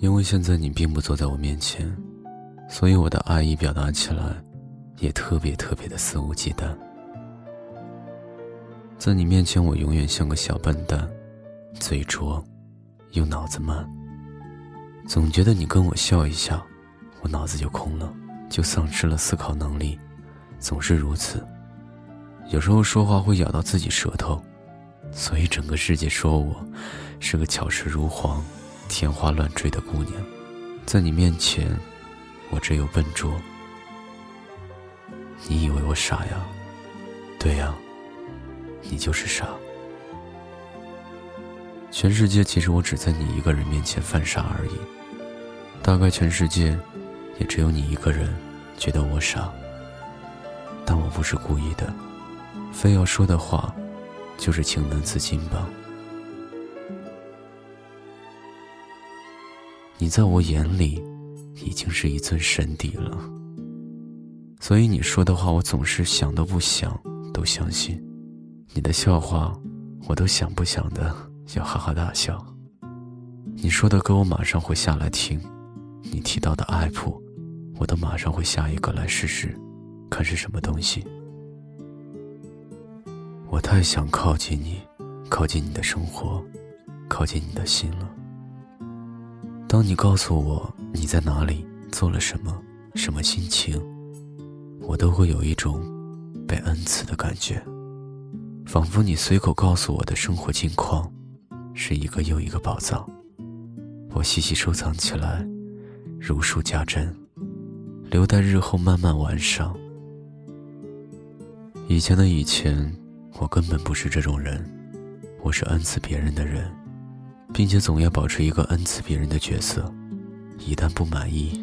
因为现在你并不坐在我面前，所以我的爱意表达起来，也特别特别的肆无忌惮。在你面前，我永远像个小笨蛋，嘴拙，又脑子慢。总觉得你跟我笑一笑，我脑子就空了，就丧失了思考能力，总是如此。有时候说话会咬到自己舌头，所以整个世界说我是个巧舌如簧。天花乱坠的姑娘，在你面前，我只有笨拙。你以为我傻呀？对呀，你就是傻。全世界其实我只在你一个人面前犯傻而已。大概全世界，也只有你一个人觉得我傻。但我不是故意的，非要说的话，就是情难自禁吧。你在我眼里，已经是一尊神邸了。所以你说的话，我总是想都不想都相信。你的笑话，我都想不想的要哈哈大笑。你说的歌，我马上会下来听。你提到的爱谱，我都马上会下一个来试试，看是什么东西。我太想靠近你，靠近你的生活，靠近你的心了。当你告诉我你在哪里做了什么，什么心情，我都会有一种被恩赐的感觉，仿佛你随口告诉我的生活近况，是一个又一个宝藏，我细细收藏起来，如数家珍，留待日后慢慢完善。以前的以前，我根本不是这种人，我是恩赐别人的人。并且总要保持一个恩赐别人的角色，一旦不满意，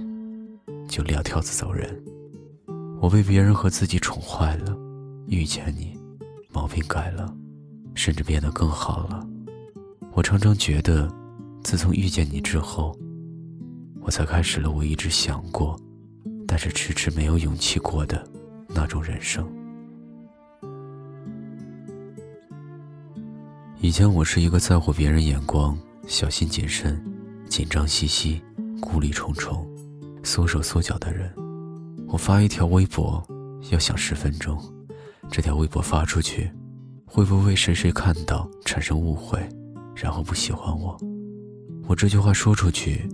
就撂挑子走人。我被别人和自己宠坏了，遇见你，毛病改了，甚至变得更好了。我常常觉得，自从遇见你之后，我才开始了我一直想过，但是迟迟没有勇气过的那种人生。以前我是一个在乎别人眼光、小心谨慎、紧张兮兮、顾虑重重、缩手缩脚的人。我发一条微博要想十分钟，这条微博发出去，会不会谁谁看到产生误会，然后不喜欢我？我这句话说出去，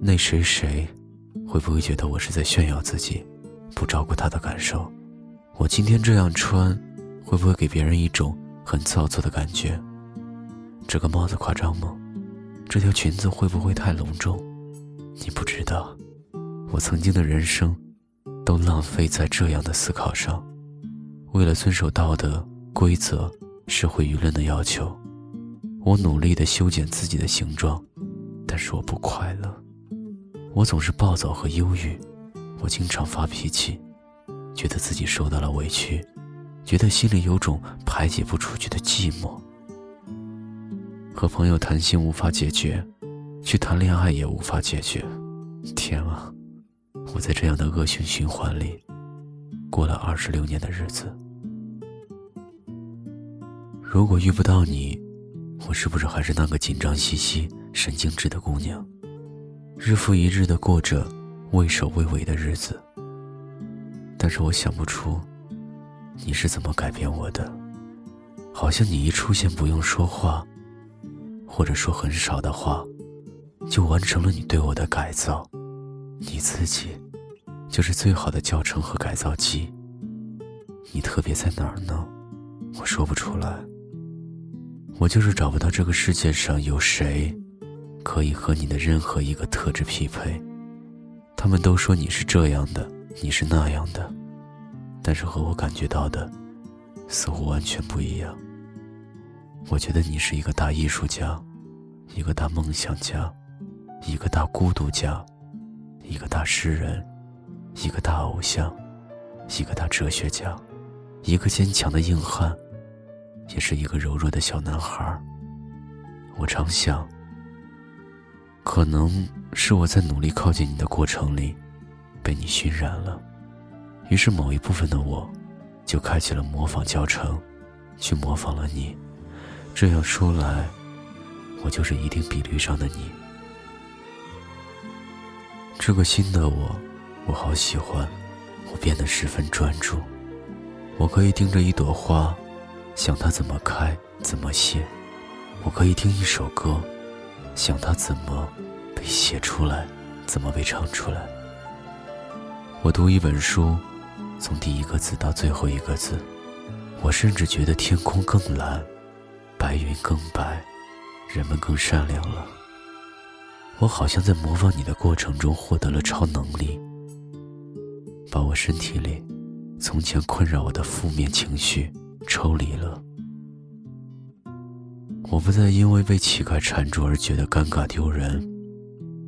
那谁谁会不会觉得我是在炫耀自己，不照顾他的感受？我今天这样穿，会不会给别人一种很造作的感觉？这个帽子夸张吗？这条裙子会不会太隆重？你不知道，我曾经的人生，都浪费在这样的思考上。为了遵守道德规则、社会舆论的要求，我努力的修剪自己的形状，但是我不快乐。我总是暴躁和忧郁，我经常发脾气，觉得自己受到了委屈，觉得心里有种排解不出去的寂寞。和朋友谈心无法解决，去谈恋爱也无法解决。天啊，我在这样的恶性循环里过了二十六年的日子。如果遇不到你，我是不是还是那个紧张兮兮、神经质的姑娘，日复一日的过着畏首畏尾的日子？但是我想不出你是怎么改变我的，好像你一出现不用说话。或者说很少的话，就完成了你对我的改造。你自己，就是最好的教程和改造机。你特别在哪儿呢？我说不出来。我就是找不到这个世界上有谁，可以和你的任何一个特质匹配。他们都说你是这样的，你是那样的，但是和我感觉到的，似乎完全不一样。我觉得你是一个大艺术家，一个大梦想家，一个大孤独家，一个大诗人，一个大偶像，一个大哲学家，一个坚强的硬汉，也是一个柔弱的小男孩。我常想，可能是我在努力靠近你的过程里，被你熏染了，于是某一部分的我，就开启了模仿教程，去模仿了你。这样说来，我就是一定比率上的你。这个新的我，我好喜欢。我变得十分专注，我可以盯着一朵花，想它怎么开，怎么谢；我可以听一首歌，想它怎么被写出来，怎么被唱出来。我读一本书，从第一个字到最后一个字，我甚至觉得天空更蓝，白云更白，人们更善良了。我好像在模仿你的过程中获得了超能力，把我身体里从前困扰我的负面情绪抽离了。我不再因为被乞丐缠住而觉得尴尬丢人，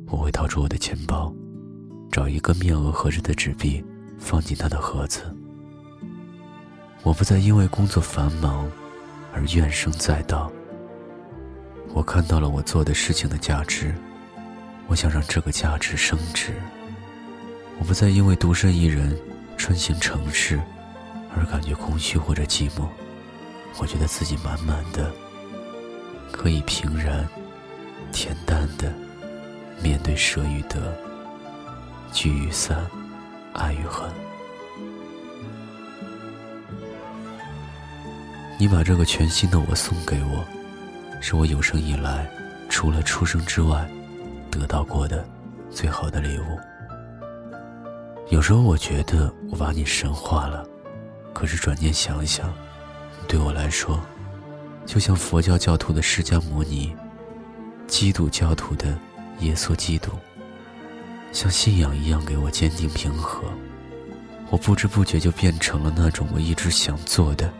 我会掏出我的钱包。找一个面额合适的纸币，放进他的盒子。我不再因为工作繁忙而怨声载道。我看到了我做的事情的价值，我想让这个价值升值。我不再因为独身一人穿行城市而感觉空虚或者寂寞。我觉得自己满满的，可以平然、恬淡的面对舍与得。聚与散，爱与恨。你把这个全新的我送给我，是我有生以来除了出生之外得到过的最好的礼物。有时候我觉得我把你神化了，可是转念想想，对我来说，就像佛教教徒的释迦牟尼，基督教徒的耶稣基督。像信仰一样给我坚定平和，我不知不觉就变成了那种我一直想做的，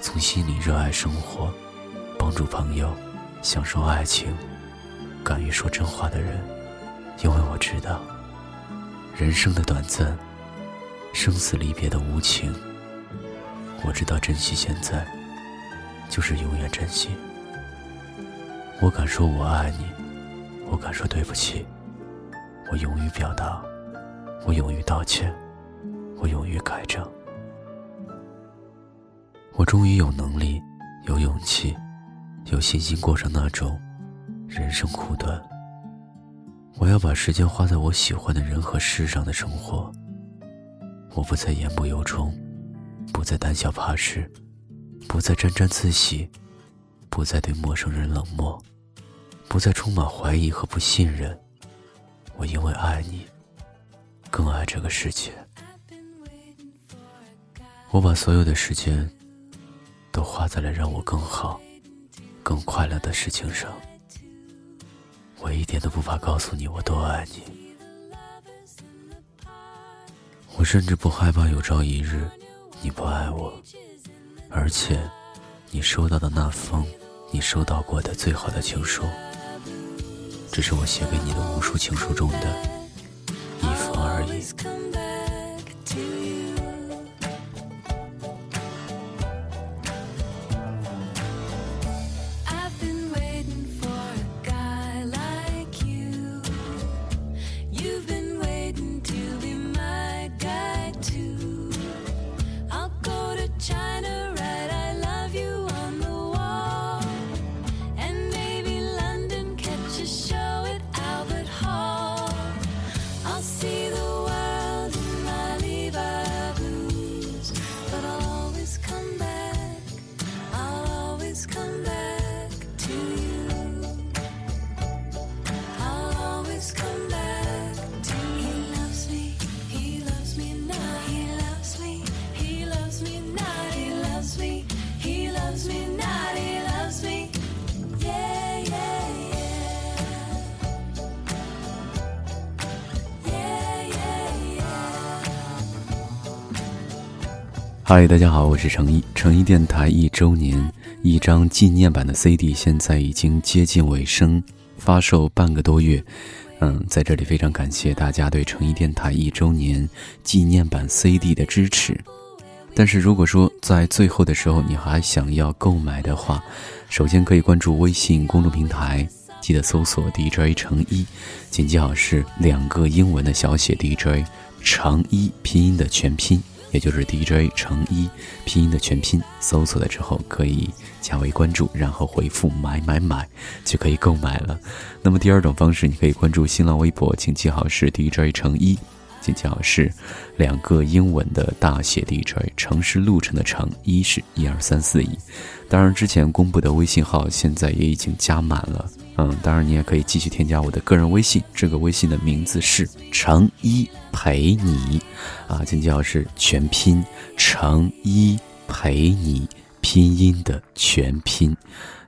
从心里热爱生活，帮助朋友，享受爱情，敢于说真话的人。因为我知道，人生的短暂，生死离别的无情。我知道珍惜现在，就是永远珍惜。我敢说我爱你，我敢说对不起。我勇于表达，我勇于道歉，我勇于改正。我终于有能力、有勇气、有信心过上那种人生苦短。我要把时间花在我喜欢的人和事上的生活。我不再言不由衷，不再胆小怕事，不再沾沾自喜，不再对陌生人冷漠，不再充满怀疑和不信任。我因为爱你，更爱这个世界。我把所有的时间都花在了让我更好、更快乐的事情上。我一点都不怕告诉你我多爱你。我甚至不害怕有朝一日你不爱我，而且你收到的那封你收到过的最好的情书。只是我写给你的无数情书中的一封而已。嗨，大家好，我是程一。程一电台一周年一张纪念版的 CD 现在已经接近尾声，发售半个多月。嗯，在这里非常感谢大家对程一电台一周年纪念版 CD 的支持。但是如果说在最后的时候你还想要购买的话，首先可以关注微信公众平台，记得搜索 DJ 程一，请记好是两个英文的小写 DJ 程一拼音的全拼。也就是 DJ 乘一拼音的全拼，搜索了之后可以加为关注，然后回复买买买就可以购买了。那么第二种方式，你可以关注新浪微博，请记好是 DJ 乘一。请记好是两个英文的大写 DJ，城市路程的城，一是一二三四一。当然，之前公布的微信号现在也已经加满了。嗯，当然你也可以继续添加我的个人微信，这个微信的名字是程一陪你啊，请记好是全拼程一陪你拼音的全拼，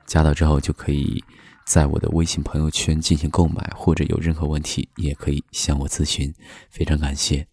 加到之后就可以。在我的微信朋友圈进行购买，或者有任何问题也可以向我咨询，非常感谢。